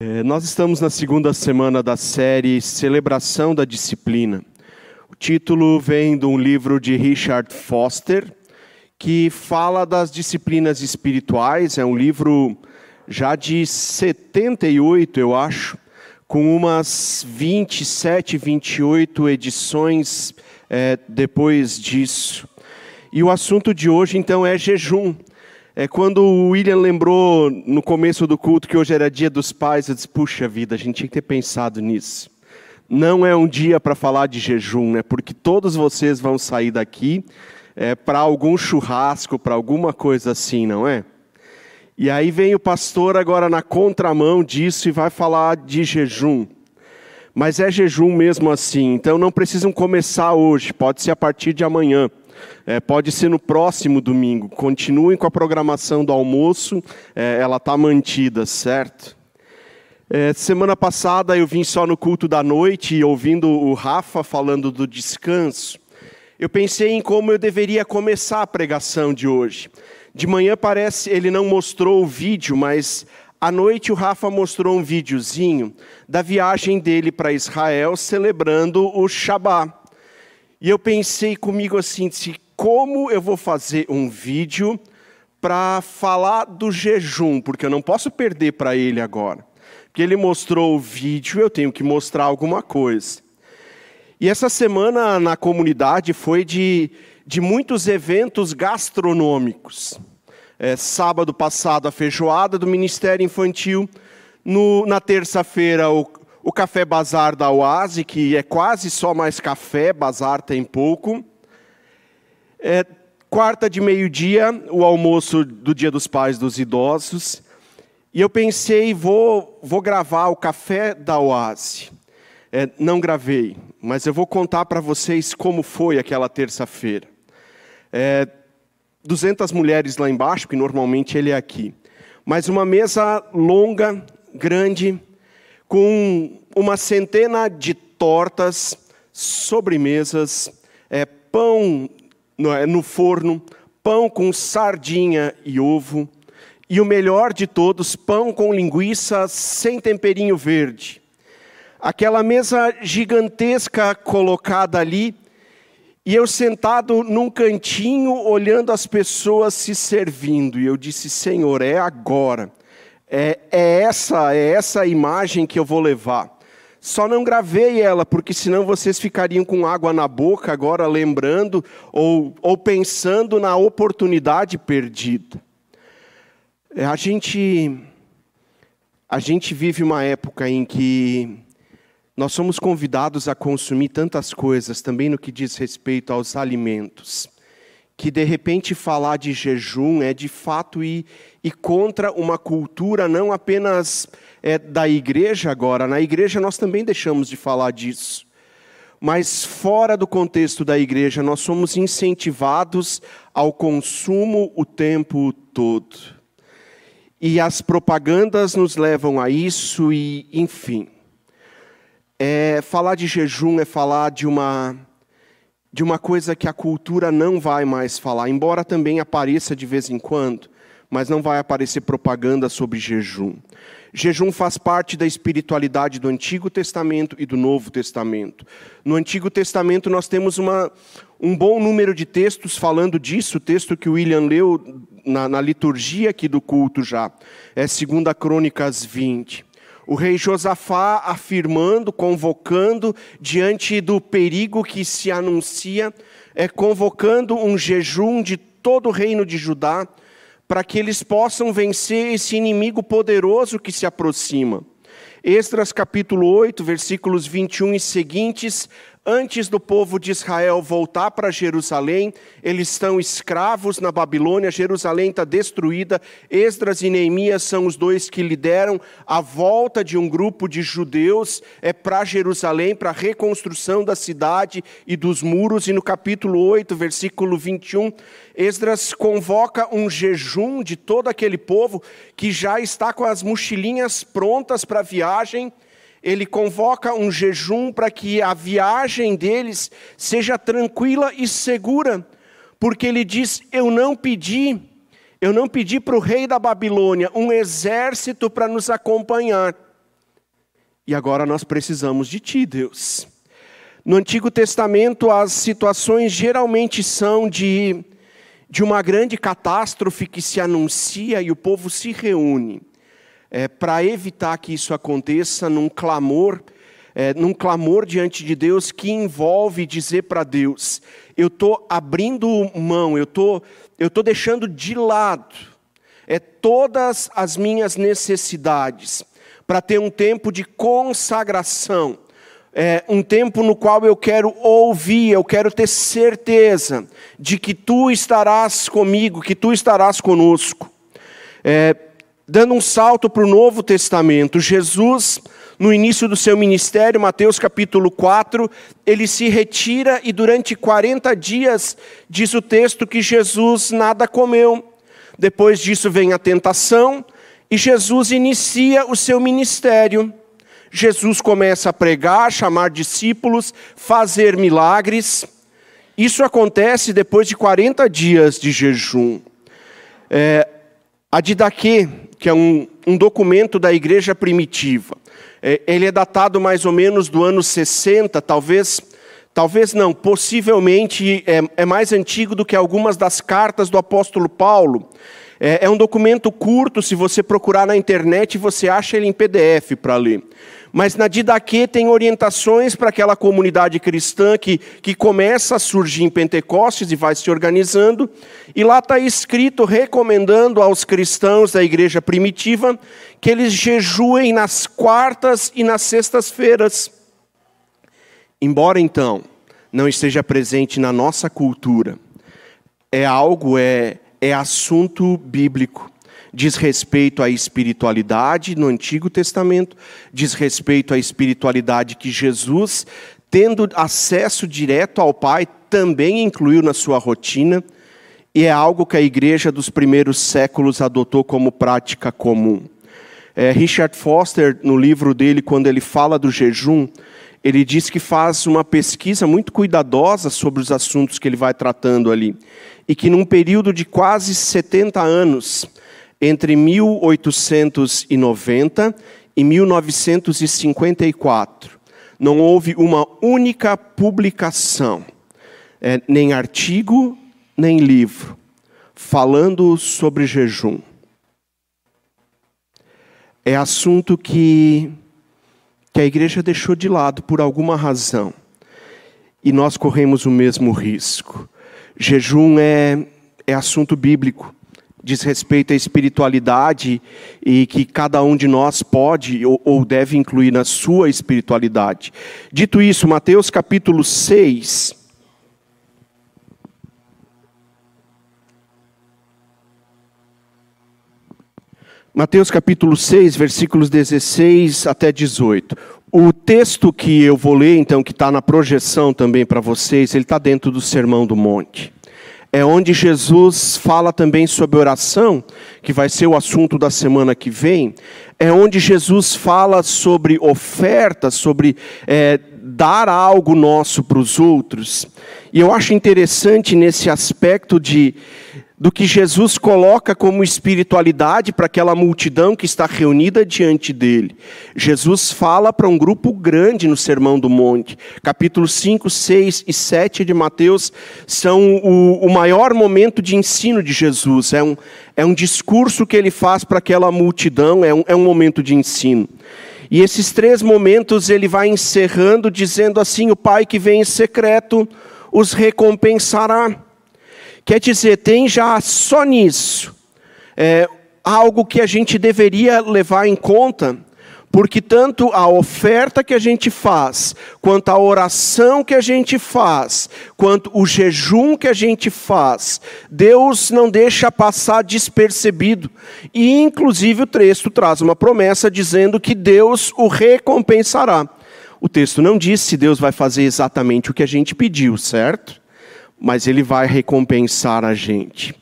É, nós estamos na segunda semana da série Celebração da Disciplina. O título vem de um livro de Richard Foster, que fala das disciplinas espirituais. É um livro já de 78, eu acho, com umas 27, 28 edições é, depois disso. E o assunto de hoje, então, é jejum. É quando o William lembrou no começo do culto que hoje era dia dos pais, eu disse: puxa vida, a gente tinha que ter pensado nisso. Não é um dia para falar de jejum, né? Porque todos vocês vão sair daqui é, para algum churrasco, para alguma coisa assim, não é? E aí vem o pastor agora na contramão disso e vai falar de jejum. Mas é jejum mesmo assim, então não precisam começar hoje, pode ser a partir de amanhã. É, pode ser no próximo domingo. Continuem com a programação do almoço, é, ela está mantida, certo? É, semana passada eu vim só no culto da noite e ouvindo o Rafa falando do descanso. Eu pensei em como eu deveria começar a pregação de hoje. De manhã parece ele não mostrou o vídeo, mas à noite o Rafa mostrou um videozinho da viagem dele para Israel celebrando o Shabat. E eu pensei comigo assim, disse, como eu vou fazer um vídeo para falar do jejum, porque eu não posso perder para ele agora. Porque ele mostrou o vídeo, eu tenho que mostrar alguma coisa. E essa semana na comunidade foi de, de muitos eventos gastronômicos. É, sábado passado, a feijoada do Ministério Infantil. No, na terça-feira, o, o Café Bazar da Oase, que é quase só mais café, bazar tem pouco. É, quarta de meio-dia, o almoço do Dia dos Pais dos Idosos. E eu pensei, vou, vou gravar o Café da Oase. É, não gravei, mas eu vou contar para vocês como foi aquela terça-feira. É, 200 mulheres lá embaixo, que normalmente ele é aqui. Mas uma mesa longa, grande, com uma centena de tortas, sobremesas, é, pão é, no forno, pão com sardinha e ovo, e o melhor de todos, pão com linguiça sem temperinho verde. Aquela mesa gigantesca colocada ali, e eu sentado num cantinho olhando as pessoas se servindo, e eu disse: Senhor, é agora. É, é essa, é essa imagem que eu vou levar. Só não gravei ela, porque senão vocês ficariam com água na boca agora, lembrando ou, ou pensando na oportunidade perdida. É, a gente, a gente vive uma época em que nós somos convidados a consumir tantas coisas, também no que diz respeito aos alimentos que de repente falar de jejum é de fato ir, ir contra uma cultura não apenas é, da igreja agora, na igreja nós também deixamos de falar disso. Mas fora do contexto da igreja, nós somos incentivados ao consumo o tempo todo. E as propagandas nos levam a isso, e, enfim. É, falar de jejum é falar de uma de uma coisa que a cultura não vai mais falar, embora também apareça de vez em quando, mas não vai aparecer propaganda sobre jejum. Jejum faz parte da espiritualidade do Antigo Testamento e do Novo Testamento. No Antigo Testamento nós temos uma, um bom número de textos falando disso, o texto que o William leu na, na liturgia aqui do culto já, é 2 Crônicas 20 o rei Josafá afirmando, convocando diante do perigo que se anuncia, é convocando um jejum de todo o reino de Judá, para que eles possam vencer esse inimigo poderoso que se aproxima. Esdras capítulo 8, versículos 21 e seguintes, Antes do povo de Israel voltar para Jerusalém, eles estão escravos na Babilônia, Jerusalém está destruída. Esdras e Neemias são os dois que lideram a volta de um grupo de judeus é, para Jerusalém, para a reconstrução da cidade e dos muros. E no capítulo 8, versículo 21, Esdras convoca um jejum de todo aquele povo que já está com as mochilinhas prontas para a viagem ele convoca um jejum para que a viagem deles seja tranquila e segura, porque ele diz: Eu não pedi, eu não pedi para o rei da Babilônia um exército para nos acompanhar. E agora nós precisamos de Ti, Deus. No Antigo Testamento, as situações geralmente são de, de uma grande catástrofe que se anuncia e o povo se reúne é, para evitar que isso aconteça num clamor, é, num clamor diante de Deus que envolve dizer para Deus: eu estou abrindo mão, eu tô, estou deixando de lado é, todas as minhas necessidades para ter um tempo de consagração. É, um tempo no qual eu quero ouvir, eu quero ter certeza de que tu estarás comigo, que tu estarás conosco. É, dando um salto para o Novo Testamento, Jesus, no início do seu ministério, Mateus capítulo 4, ele se retira e durante 40 dias, diz o texto, que Jesus nada comeu. Depois disso vem a tentação e Jesus inicia o seu ministério. Jesus começa a pregar, chamar discípulos, fazer milagres. Isso acontece depois de 40 dias de jejum. É, a Didaquê, que é um, um documento da igreja primitiva. É, ele é datado mais ou menos do ano 60, talvez, talvez não, possivelmente é, é mais antigo do que algumas das cartas do apóstolo Paulo. É, é um documento curto, se você procurar na internet, você acha ele em PDF para ler. Mas na Didaquê tem orientações para aquela comunidade cristã que, que começa a surgir em Pentecostes e vai se organizando. E lá está escrito recomendando aos cristãos da igreja primitiva que eles jejuem nas quartas e nas sextas-feiras. Embora então não esteja presente na nossa cultura, é algo, é, é assunto bíblico diz respeito à espiritualidade no Antigo Testamento, diz respeito à espiritualidade que Jesus, tendo acesso direto ao Pai, também incluiu na sua rotina, e é algo que a igreja dos primeiros séculos adotou como prática comum. É, Richard Foster, no livro dele, quando ele fala do jejum, ele diz que faz uma pesquisa muito cuidadosa sobre os assuntos que ele vai tratando ali. E que num período de quase 70 anos, entre 1890 e 1954, não houve uma única publicação, é, nem artigo, nem livro, falando sobre jejum. É assunto que, que a igreja deixou de lado por alguma razão. E nós corremos o mesmo risco. Jejum é, é assunto bíblico diz respeito à espiritualidade e que cada um de nós pode ou deve incluir na sua espiritualidade. Dito isso, Mateus capítulo 6. Mateus capítulo 6, versículos 16 até 18. O texto que eu vou ler, então, que está na projeção também para vocês, ele está dentro do Sermão do Monte é onde Jesus fala também sobre oração, que vai ser o assunto da semana que vem. É onde Jesus fala sobre oferta, sobre é, dar algo nosso para os outros. E eu acho interessante nesse aspecto de do que Jesus coloca como espiritualidade para aquela multidão que está reunida diante dele. Jesus fala para um grupo grande no Sermão do Monte. Capítulos 5, 6 e 7 de Mateus são o, o maior momento de ensino de Jesus. É um, é um discurso que ele faz para aquela multidão, é um, é um momento de ensino. E esses três momentos ele vai encerrando dizendo assim: O Pai que vem em secreto os recompensará. Quer dizer, tem já só nisso é, algo que a gente deveria levar em conta, porque tanto a oferta que a gente faz, quanto a oração que a gente faz, quanto o jejum que a gente faz, Deus não deixa passar despercebido. E inclusive o texto traz uma promessa dizendo que Deus o recompensará. O texto não diz se Deus vai fazer exatamente o que a gente pediu, certo? Mas ele vai recompensar a gente.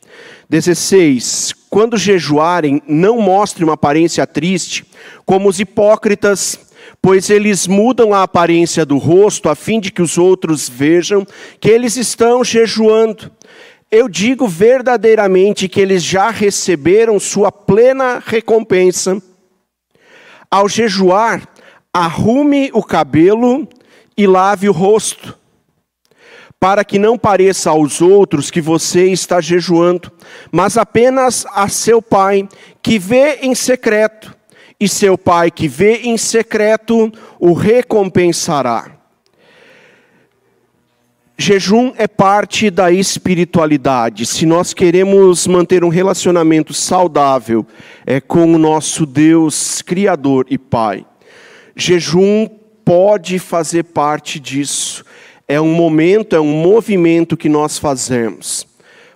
16. Quando jejuarem, não mostrem uma aparência triste, como os hipócritas, pois eles mudam a aparência do rosto, a fim de que os outros vejam que eles estão jejuando. Eu digo verdadeiramente que eles já receberam sua plena recompensa. Ao jejuar, arrume o cabelo e lave o rosto, para que não pareça aos outros que você está jejuando, mas apenas a seu pai, que vê em secreto, e seu pai que vê em secreto o recompensará. Jejum é parte da espiritualidade. Se nós queremos manter um relacionamento saudável é, com o nosso Deus Criador e Pai, jejum pode fazer parte disso. É um momento, é um movimento que nós fazemos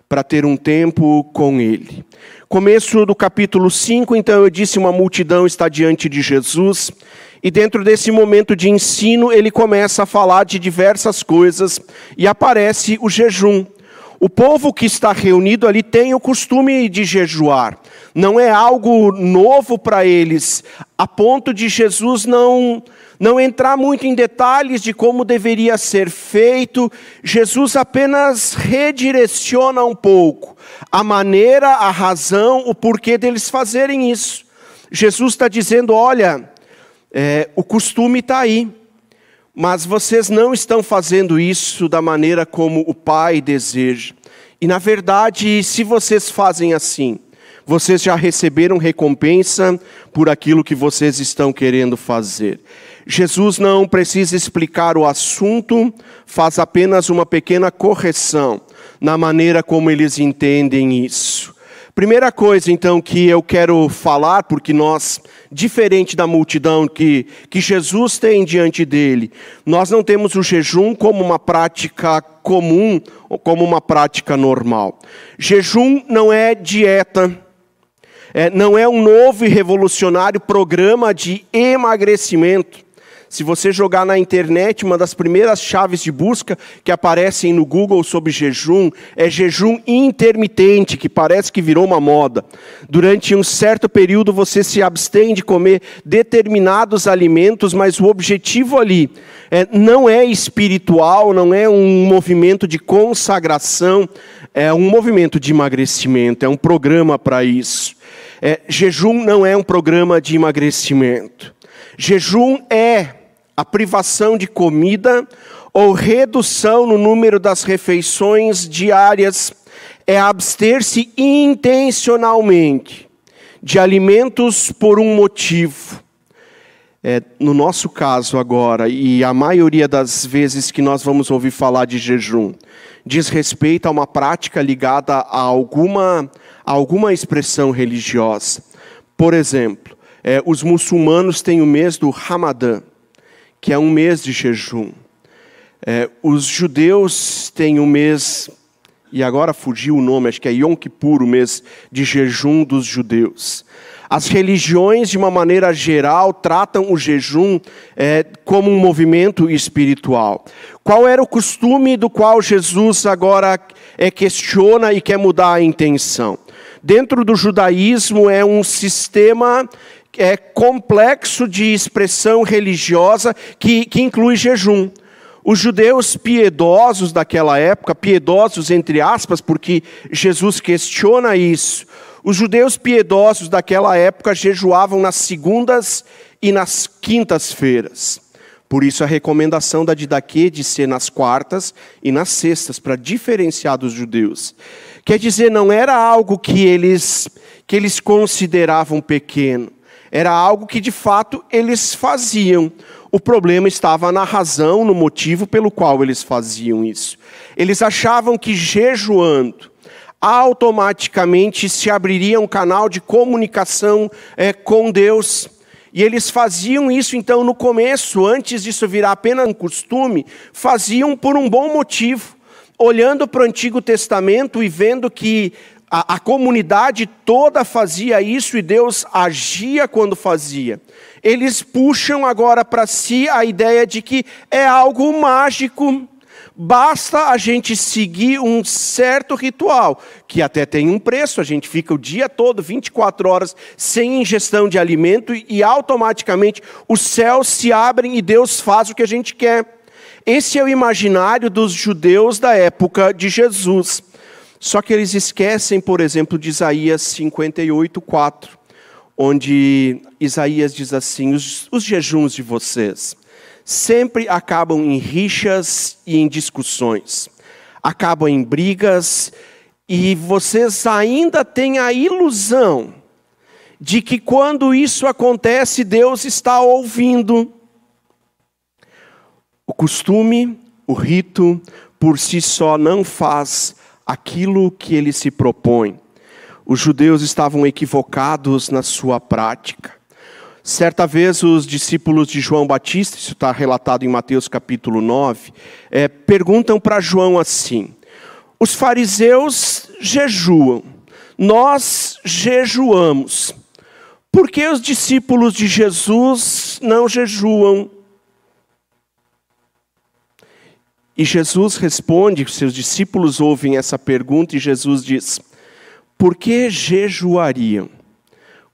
para ter um tempo com Ele. Começo do capítulo 5, então eu disse: uma multidão está diante de Jesus. E dentro desse momento de ensino, ele começa a falar de diversas coisas e aparece o jejum. O povo que está reunido ali tem o costume de jejuar. Não é algo novo para eles, a ponto de Jesus não não entrar muito em detalhes de como deveria ser feito. Jesus apenas redireciona um pouco a maneira, a razão, o porquê deles fazerem isso. Jesus está dizendo: olha, é, o costume está aí, mas vocês não estão fazendo isso da maneira como o Pai deseja. E na verdade, se vocês fazem assim, vocês já receberam recompensa por aquilo que vocês estão querendo fazer. Jesus não precisa explicar o assunto, faz apenas uma pequena correção na maneira como eles entendem isso. Primeira coisa, então, que eu quero falar, porque nós, diferente da multidão que, que Jesus tem diante dele, nós não temos o jejum como uma prática comum, como uma prática normal. Jejum não é dieta, é, não é um novo e revolucionário programa de emagrecimento. Se você jogar na internet, uma das primeiras chaves de busca que aparecem no Google sobre jejum é jejum intermitente, que parece que virou uma moda. Durante um certo período você se abstém de comer determinados alimentos, mas o objetivo ali é, não é espiritual, não é um movimento de consagração, é um movimento de emagrecimento, é um programa para isso. É, jejum não é um programa de emagrecimento. Jejum é a privação de comida ou redução no número das refeições diárias é abster-se intencionalmente de alimentos por um motivo. É, no nosso caso agora, e a maioria das vezes que nós vamos ouvir falar de jejum, diz respeito a uma prática ligada a alguma, a alguma expressão religiosa. Por exemplo, é, os muçulmanos têm o mês do Ramadã que é um mês de jejum. É, os judeus têm um mês, e agora fugiu o nome, acho que é Yom Kippur, o mês de jejum dos judeus. As religiões, de uma maneira geral, tratam o jejum é, como um movimento espiritual. Qual era o costume do qual Jesus agora é, questiona e quer mudar a intenção? Dentro do judaísmo é um sistema é, complexo de expressão religiosa que, que inclui jejum. Os judeus piedosos daquela época, piedosos entre aspas, porque Jesus questiona isso. Os judeus piedosos daquela época jejuavam nas segundas e nas quintas-feiras. Por isso a recomendação da Didaquê de ser nas quartas e nas sextas, para diferenciar dos judeus. Quer dizer, não era algo que eles, que eles consideravam pequeno. Era algo que de fato eles faziam. O problema estava na razão, no motivo pelo qual eles faziam isso. Eles achavam que jejuando, automaticamente se abriria um canal de comunicação é, com Deus. E eles faziam isso então no começo, antes disso virar apenas um costume, faziam por um bom motivo. Olhando para o Antigo Testamento e vendo que a, a comunidade toda fazia isso e Deus agia quando fazia. Eles puxam agora para si a ideia de que é algo mágico, basta a gente seguir um certo ritual, que até tem um preço, a gente fica o dia todo, 24 horas, sem ingestão de alimento e automaticamente os céus se abrem e Deus faz o que a gente quer. Esse é o imaginário dos judeus da época de Jesus. Só que eles esquecem, por exemplo, de Isaías 58, 4, onde Isaías diz assim: os, os jejuns de vocês sempre acabam em rixas e em discussões, acabam em brigas, e vocês ainda têm a ilusão de que quando isso acontece, Deus está ouvindo. O costume, o rito, por si só não faz aquilo que ele se propõe. Os judeus estavam equivocados na sua prática. Certa vez, os discípulos de João Batista, isso está relatado em Mateus capítulo 9, é, perguntam para João assim: os fariseus jejuam, nós jejuamos, por que os discípulos de Jesus não jejuam? E Jesus responde, seus discípulos ouvem essa pergunta e Jesus diz: Por que jejuariam?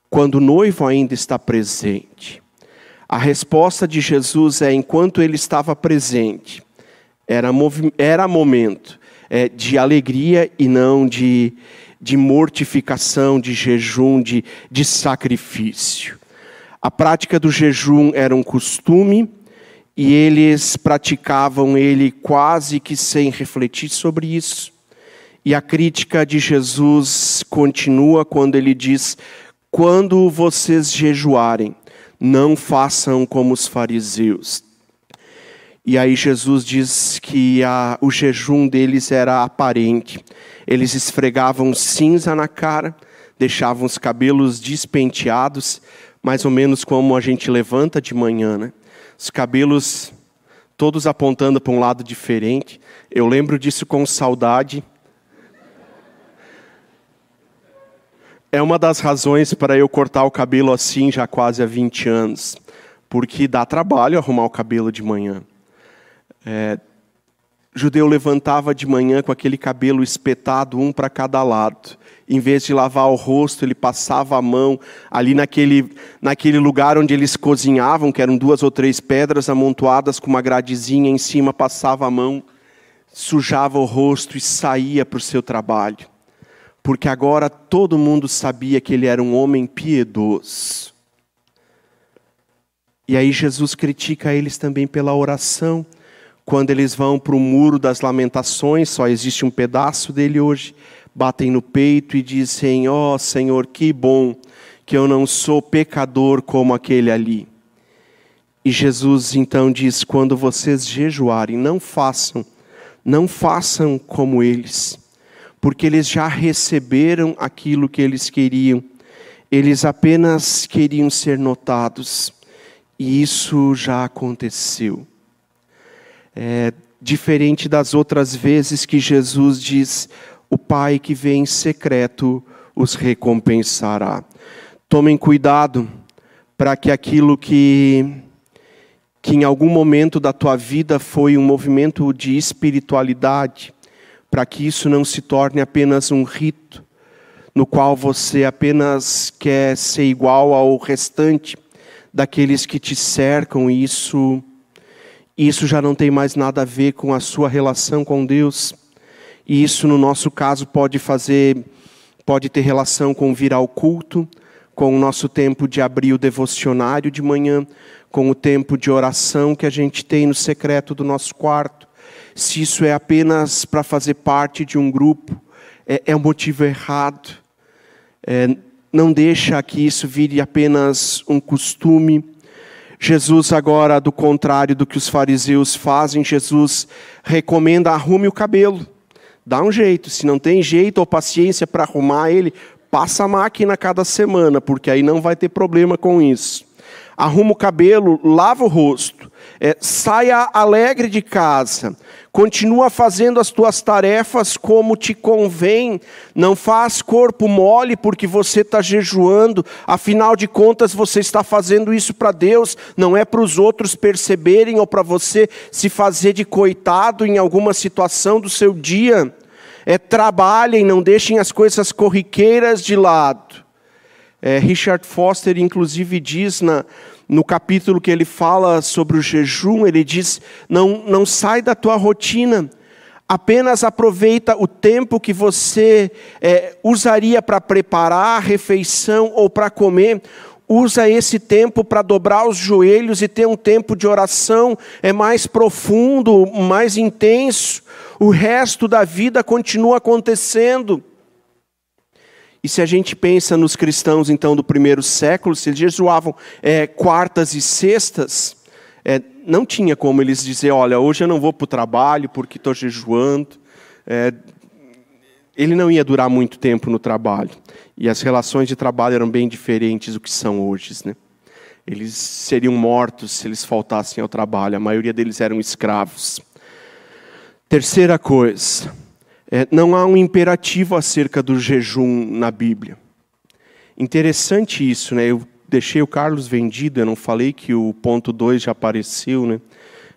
quando o noivo ainda está presente? A resposta de Jesus é: enquanto ele estava presente, era, era momento é, de alegria e não de, de mortificação, de jejum, de, de sacrifício. A prática do jejum era um costume e eles praticavam ele quase que sem refletir sobre isso. E a crítica de Jesus continua quando ele diz: quando vocês jejuarem, não façam como os fariseus. E aí Jesus diz que a, o jejum deles era aparente. Eles esfregavam cinza na cara, deixavam os cabelos despenteados, mais ou menos como a gente levanta de manhã, né? Os cabelos todos apontando para um lado diferente. Eu lembro disso com saudade. É uma das razões para eu cortar o cabelo assim já quase há 20 anos, porque dá trabalho arrumar o cabelo de manhã. É, judeu levantava de manhã com aquele cabelo espetado, um para cada lado. Em vez de lavar o rosto, ele passava a mão ali naquele, naquele lugar onde eles cozinhavam, que eram duas ou três pedras amontoadas com uma gradezinha em cima, passava a mão, sujava o rosto e saía para o seu trabalho porque agora todo mundo sabia que ele era um homem piedoso. E aí Jesus critica eles também pela oração. Quando eles vão para o muro das lamentações, só existe um pedaço dele hoje, batem no peito e dizem: Ó oh, Senhor, que bom que eu não sou pecador como aquele ali. E Jesus então diz: quando vocês jejuarem, não façam, não façam como eles porque eles já receberam aquilo que eles queriam, eles apenas queriam ser notados, e isso já aconteceu. É, diferente das outras vezes que Jesus diz: o Pai que vem em secreto os recompensará. Tomem cuidado para que aquilo que, que em algum momento da tua vida foi um movimento de espiritualidade, para que isso não se torne apenas um rito, no qual você apenas quer ser igual ao restante daqueles que te cercam, e isso, isso já não tem mais nada a ver com a sua relação com Deus. E isso, no nosso caso, pode fazer, pode ter relação com vir ao culto, com o nosso tempo de abrir o devocionário de manhã, com o tempo de oração que a gente tem no secreto do nosso quarto se isso é apenas para fazer parte de um grupo, é, é um motivo errado. É, não deixa que isso vire apenas um costume. Jesus, agora, do contrário do que os fariseus fazem, Jesus recomenda: arrume o cabelo, dá um jeito. Se não tem jeito ou paciência para arrumar ele, passa a máquina cada semana, porque aí não vai ter problema com isso. Arruma o cabelo, lava o rosto, é, saia alegre de casa, Continua fazendo as tuas tarefas como te convém. Não faz corpo mole porque você está jejuando. Afinal de contas, você está fazendo isso para Deus. Não é para os outros perceberem ou para você se fazer de coitado em alguma situação do seu dia. É, trabalhem, não deixem as coisas corriqueiras de lado. É, Richard Foster, inclusive, diz na, no capítulo que ele fala sobre o jejum, ele diz: não, não sai da tua rotina. Apenas aproveita o tempo que você é, usaria para preparar a refeição ou para comer. Usa esse tempo para dobrar os joelhos e ter um tempo de oração é mais profundo, mais intenso. O resto da vida continua acontecendo. E se a gente pensa nos cristãos então do primeiro século, se eles jejuavam é, quartas e sextas, é, não tinha como eles dizer, olha, hoje eu não vou para o trabalho porque estou jejuando. É, ele não ia durar muito tempo no trabalho. E as relações de trabalho eram bem diferentes do que são hoje. Né? Eles seriam mortos se eles faltassem ao trabalho. A maioria deles eram escravos. Terceira coisa, é, não há um imperativo acerca do jejum na Bíblia. Interessante isso, né? Eu deixei o Carlos vendido, eu não falei que o ponto 2 já apareceu, né?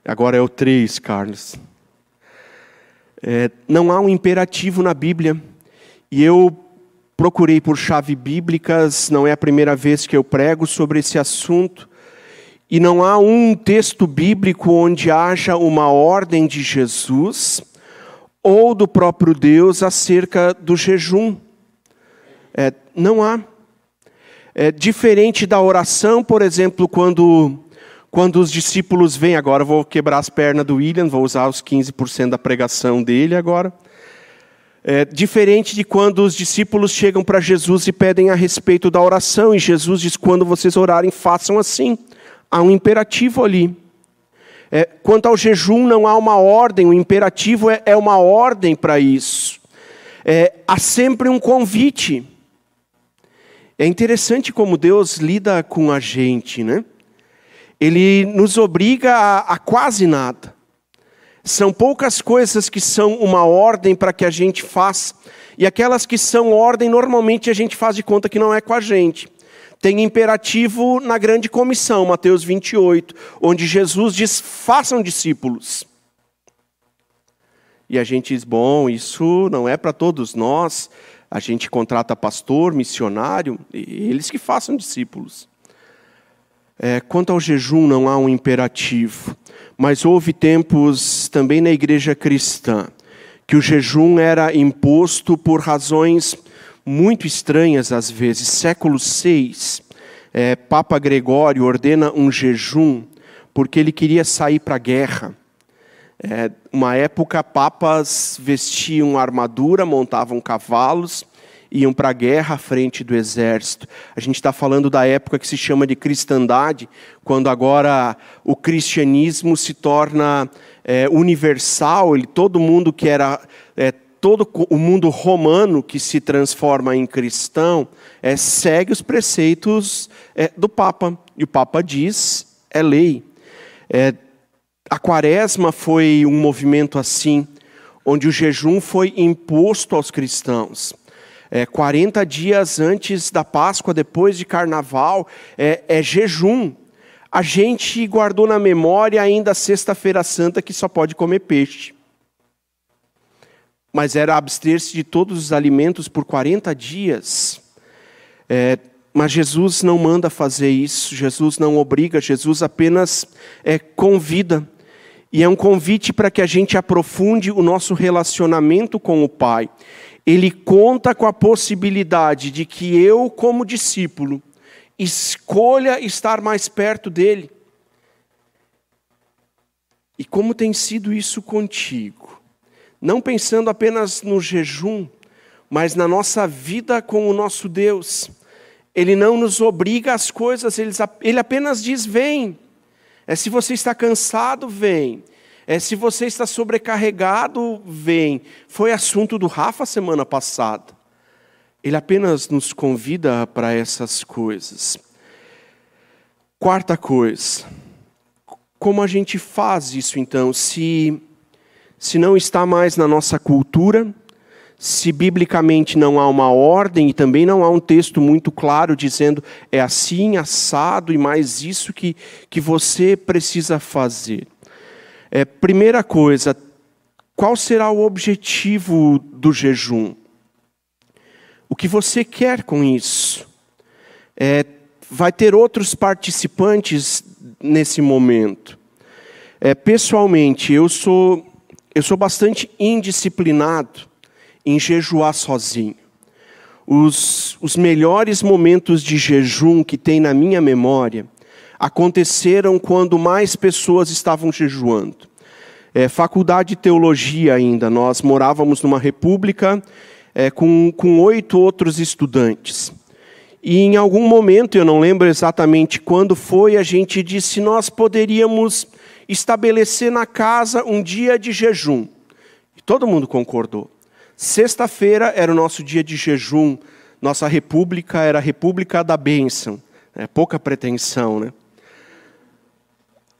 Agora é o 3, Carlos. É, não há um imperativo na Bíblia. E eu procurei por chave bíblicas, não é a primeira vez que eu prego sobre esse assunto. E não há um texto bíblico onde haja uma ordem de Jesus ou do próprio Deus acerca do jejum. É, não há. É diferente da oração, por exemplo, quando, quando os discípulos vêm, agora vou quebrar as pernas do William, vou usar os 15% da pregação dele agora. É diferente de quando os discípulos chegam para Jesus e pedem a respeito da oração, e Jesus diz: quando vocês orarem, façam assim. Há um imperativo ali. É, quanto ao jejum, não há uma ordem, o imperativo é, é uma ordem para isso. É, há sempre um convite. É interessante como Deus lida com a gente, né? Ele nos obriga a, a quase nada. São poucas coisas que são uma ordem para que a gente faça, e aquelas que são ordem, normalmente a gente faz de conta que não é com a gente tem imperativo na grande comissão, Mateus 28, onde Jesus diz: façam discípulos. E a gente diz: bom, isso não é para todos nós, a gente contrata pastor, missionário, eles que façam discípulos. É, quanto ao jejum, não há um imperativo, mas houve tempos também na igreja cristã que o jejum era imposto por razões muito estranhas às vezes. Século VI, é, Papa Gregório ordena um jejum porque ele queria sair para a guerra. É, uma época, papas vestiam armadura, montavam cavalos, iam para a guerra à frente do exército. A gente está falando da época que se chama de cristandade, quando agora o cristianismo se torna é, universal, ele, todo mundo que era é, todo o mundo romano que se transforma em cristão é, segue os preceitos é, do Papa. E o Papa diz, é lei. É, a quaresma foi um movimento assim, onde o jejum foi imposto aos cristãos. É, 40 dias antes da Páscoa, depois de Carnaval, é, é jejum. A gente guardou na memória ainda a Sexta-feira Santa que só pode comer peixe mas era abster-se de todos os alimentos por 40 dias. É, mas Jesus não manda fazer isso, Jesus não obriga, Jesus apenas é, convida. E é um convite para que a gente aprofunde o nosso relacionamento com o Pai. Ele conta com a possibilidade de que eu, como discípulo, escolha estar mais perto dele. E como tem sido isso contigo? Não pensando apenas no jejum, mas na nossa vida com o nosso Deus. Ele não nos obriga às coisas, ele, apenas diz: vem. É se você está cansado, vem. É se você está sobrecarregado, vem. Foi assunto do Rafa semana passada. Ele apenas nos convida para essas coisas. Quarta coisa, como a gente faz isso então? Se se não está mais na nossa cultura, se biblicamente não há uma ordem e também não há um texto muito claro dizendo é assim, assado e mais isso que, que você precisa fazer. É, primeira coisa, qual será o objetivo do jejum? O que você quer com isso? É, vai ter outros participantes nesse momento. É, pessoalmente, eu sou eu sou bastante indisciplinado em jejuar sozinho. Os, os melhores momentos de jejum que tem na minha memória aconteceram quando mais pessoas estavam jejuando. É, faculdade de teologia ainda, nós morávamos numa república é, com, com oito outros estudantes. E em algum momento, eu não lembro exatamente quando foi, a gente disse: nós poderíamos estabelecer na casa um dia de jejum. E todo mundo concordou. Sexta-feira era o nosso dia de jejum. Nossa república era a República da Bênção. É pouca pretensão, né?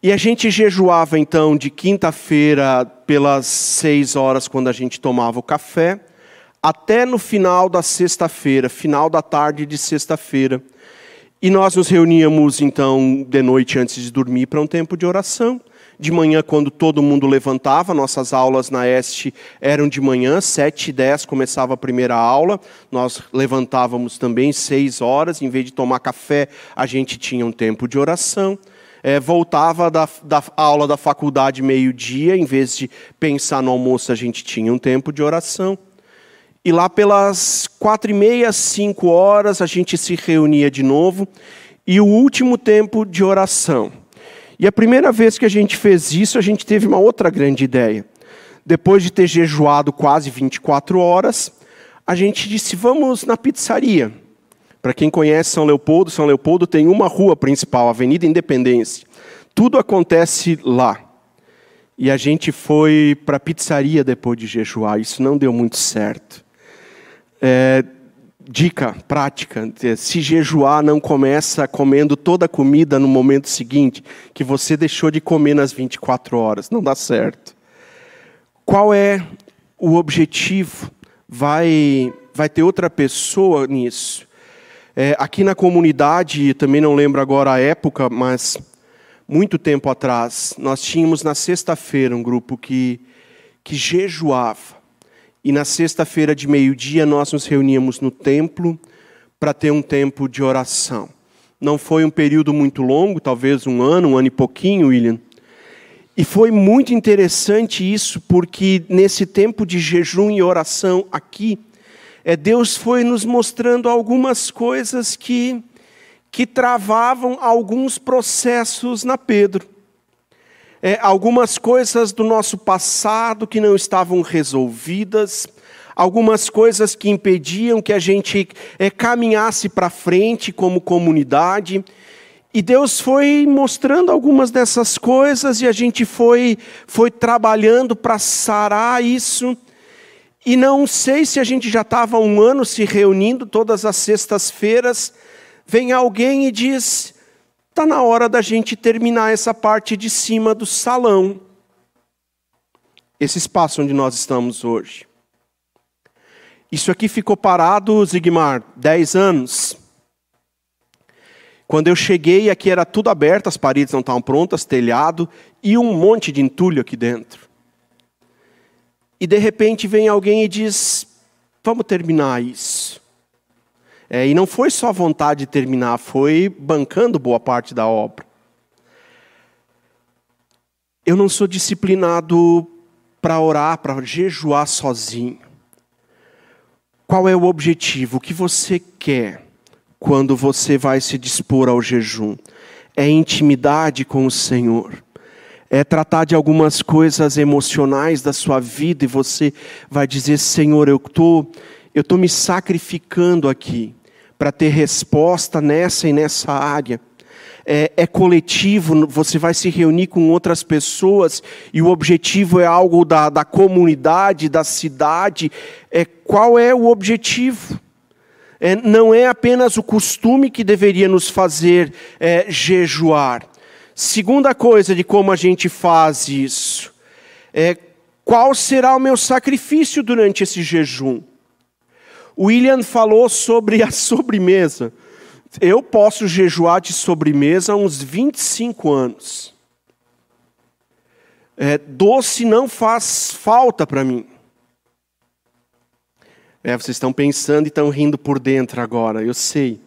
E a gente jejuava então de quinta-feira pelas seis horas, quando a gente tomava o café, até no final da sexta-feira, final da tarde de sexta-feira. E nós nos reuníamos então de noite antes de dormir para um tempo de oração. De manhã, quando todo mundo levantava, nossas aulas na Este eram de manhã, sete e dez começava a primeira aula. Nós levantávamos também seis horas, em vez de tomar café, a gente tinha um tempo de oração. É, voltava da, da aula da faculdade meio-dia, em vez de pensar no almoço, a gente tinha um tempo de oração. E lá pelas quatro e meia, cinco horas, a gente se reunia de novo. E o último tempo de oração. E a primeira vez que a gente fez isso, a gente teve uma outra grande ideia. Depois de ter jejuado quase 24 horas, a gente disse: vamos na pizzaria. Para quem conhece São Leopoldo, São Leopoldo tem uma rua principal, Avenida Independência. Tudo acontece lá. E a gente foi para a pizzaria depois de jejuar. Isso não deu muito certo. É, dica prática: se jejuar, não começa comendo toda a comida no momento seguinte, que você deixou de comer nas 24 horas. Não dá certo. Qual é o objetivo? Vai, vai ter outra pessoa nisso. É, aqui na comunidade, também não lembro agora a época, mas muito tempo atrás, nós tínhamos na sexta-feira um grupo que, que jejuava e na sexta-feira de meio-dia nós nos reuníamos no templo para ter um tempo de oração. Não foi um período muito longo, talvez um ano, um ano e pouquinho, William. E foi muito interessante isso, porque nesse tempo de jejum e oração aqui, é, Deus foi nos mostrando algumas coisas que, que travavam alguns processos na Pedro é, algumas coisas do nosso passado que não estavam resolvidas, algumas coisas que impediam que a gente é, caminhasse para frente como comunidade. E Deus foi mostrando algumas dessas coisas e a gente foi, foi trabalhando para sarar isso. E não sei se a gente já estava um ano se reunindo todas as sextas-feiras. Vem alguém e diz: está na hora da gente terminar essa parte de cima do salão. Esse espaço onde nós estamos hoje. Isso aqui ficou parado, Zigmar, 10 anos. Quando eu cheguei, aqui era tudo aberto, as paredes não estavam prontas, telhado e um monte de entulho aqui dentro. E de repente vem alguém e diz: Vamos terminar isso. É, e não foi só vontade de terminar, foi bancando boa parte da obra. Eu não sou disciplinado para orar, para jejuar sozinho. Qual é o objetivo? O que você quer quando você vai se dispor ao jejum? É intimidade com o Senhor. É tratar de algumas coisas emocionais da sua vida e você vai dizer: Senhor, eu tô, eu tô me sacrificando aqui para ter resposta nessa e nessa área. É, é, coletivo, você vai se reunir com outras pessoas e o objetivo é algo da, da comunidade, da cidade. É, qual é o objetivo? É, não é apenas o costume que deveria nos fazer é, jejuar. Segunda coisa de como a gente faz isso é qual será o meu sacrifício durante esse jejum? William falou sobre a sobremesa. Eu posso jejuar de sobremesa há uns 25 anos. É, doce não faz falta para mim. É, vocês estão pensando e estão rindo por dentro agora, eu sei.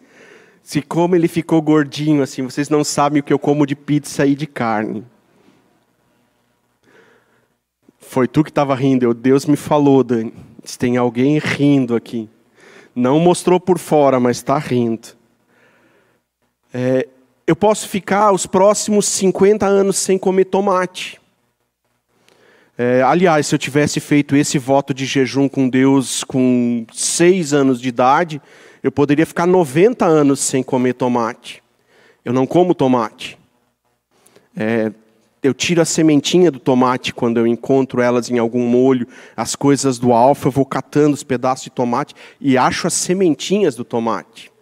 Se como ele ficou gordinho assim, vocês não sabem o que eu como de pizza e de carne. Foi tu que estava rindo. Eu, Deus me falou, Dani. Tem alguém rindo aqui. Não mostrou por fora, mas está rindo. É, eu posso ficar os próximos 50 anos sem comer tomate. É, aliás, se eu tivesse feito esse voto de jejum com Deus com seis anos de idade, eu poderia ficar 90 anos sem comer tomate. Eu não como tomate. É, eu tiro a sementinha do tomate quando eu encontro elas em algum molho, as coisas do alfa, eu vou catando os pedaços de tomate e acho as sementinhas do tomate.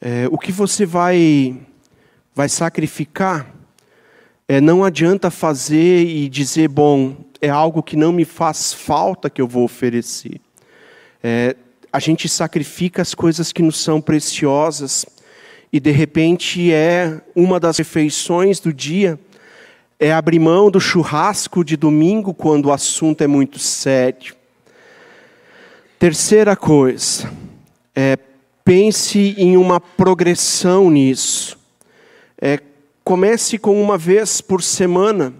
É, o que você vai, vai sacrificar é, não adianta fazer e dizer, bom, é algo que não me faz falta que eu vou oferecer. É, a gente sacrifica as coisas que nos são preciosas e de repente é uma das refeições do dia, é abrir mão do churrasco de domingo quando o assunto é muito sério. Terceira coisa, é, pense em uma progressão nisso. É, Comece com uma vez por semana.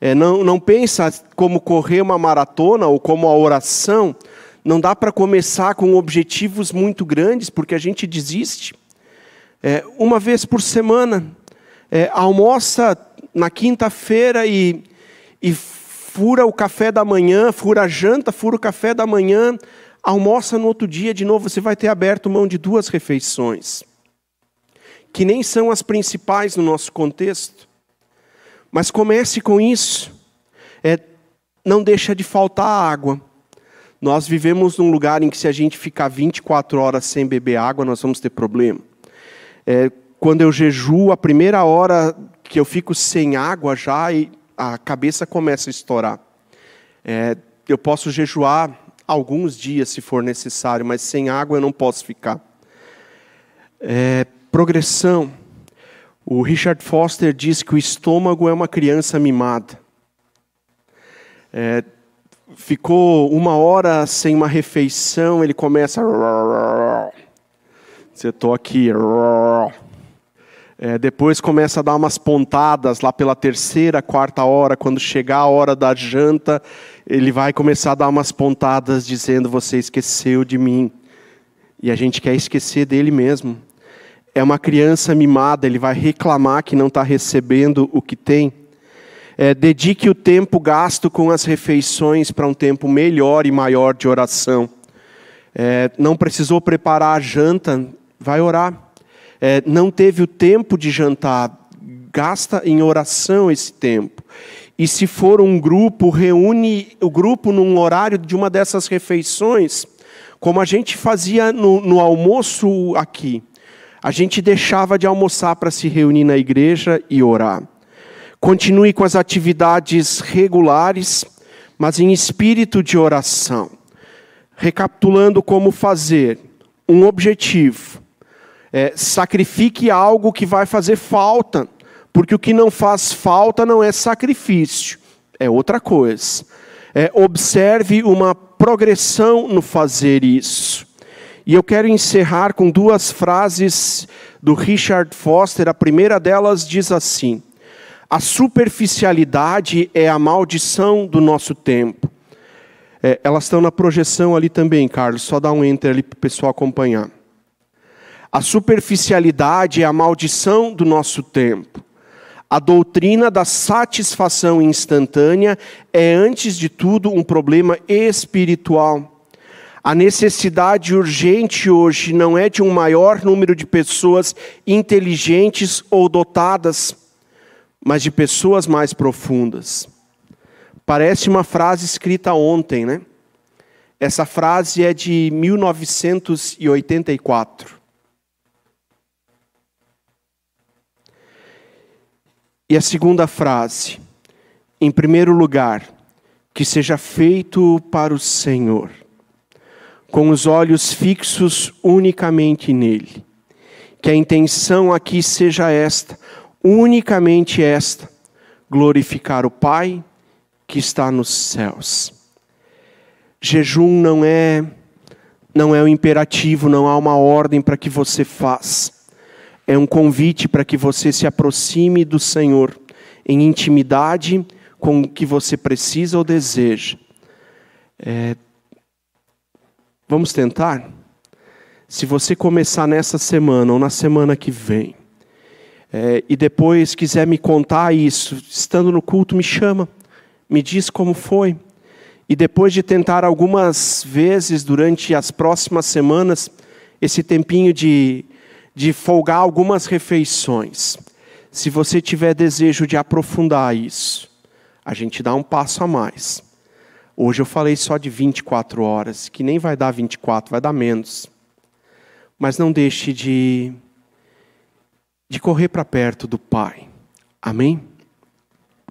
É, não, não pensa como correr uma maratona ou como a oração. Não dá para começar com objetivos muito grandes, porque a gente desiste. É, uma vez por semana. É, almoça na quinta-feira e, e fura o café da manhã, fura a janta, fura o café da manhã, almoça no outro dia de novo, você vai ter aberto mão de duas refeições que nem são as principais no nosso contexto. Mas comece com isso. É, não deixa de faltar água. Nós vivemos num lugar em que, se a gente ficar 24 horas sem beber água, nós vamos ter problema. É, quando eu jejuo, a primeira hora que eu fico sem água já, a cabeça começa a estourar. É, eu posso jejuar alguns dias, se for necessário, mas sem água eu não posso ficar. É, progressão. O Richard Foster diz que o estômago é uma criança mimada. É, ficou uma hora sem uma refeição, ele começa. Você estou aqui. É, depois começa a dar umas pontadas lá pela terceira, quarta hora. Quando chegar a hora da janta, ele vai começar a dar umas pontadas dizendo: Você esqueceu de mim. E a gente quer esquecer dele mesmo é uma criança mimada, ele vai reclamar que não está recebendo o que tem. É, dedique o tempo gasto com as refeições para um tempo melhor e maior de oração. É, não precisou preparar a janta, vai orar. É, não teve o tempo de jantar, gasta em oração esse tempo. E se for um grupo, reúne o grupo num horário de uma dessas refeições, como a gente fazia no, no almoço aqui a gente deixava de almoçar para se reunir na igreja e orar. Continue com as atividades regulares, mas em espírito de oração. Recapitulando como fazer: um objetivo. É, sacrifique algo que vai fazer falta, porque o que não faz falta não é sacrifício, é outra coisa. É, observe uma progressão no fazer isso. E eu quero encerrar com duas frases do Richard Foster. A primeira delas diz assim: A superficialidade é a maldição do nosso tempo. É, elas estão na projeção ali também, Carlos. Só dá um enter ali para o pessoal acompanhar. A superficialidade é a maldição do nosso tempo. A doutrina da satisfação instantânea é, antes de tudo, um problema espiritual. A necessidade urgente hoje não é de um maior número de pessoas inteligentes ou dotadas, mas de pessoas mais profundas. Parece uma frase escrita ontem, né? Essa frase é de 1984. E a segunda frase, em primeiro lugar, que seja feito para o Senhor com os olhos fixos unicamente nele. Que a intenção aqui seja esta, unicamente esta: glorificar o Pai que está nos céus. Jejum não é não é um imperativo, não há uma ordem para que você faça. É um convite para que você se aproxime do Senhor em intimidade, com o que você precisa ou deseja. É, vamos tentar? Se você começar nessa semana ou na semana que vem, é, e depois quiser me contar isso, estando no culto, me chama, me diz como foi. E depois de tentar algumas vezes durante as próximas semanas, esse tempinho de, de folgar algumas refeições, se você tiver desejo de aprofundar isso, a gente dá um passo a mais. Hoje eu falei só de 24 horas, que nem vai dar 24, vai dar menos. Mas não deixe de, de correr para perto do Pai. Amém?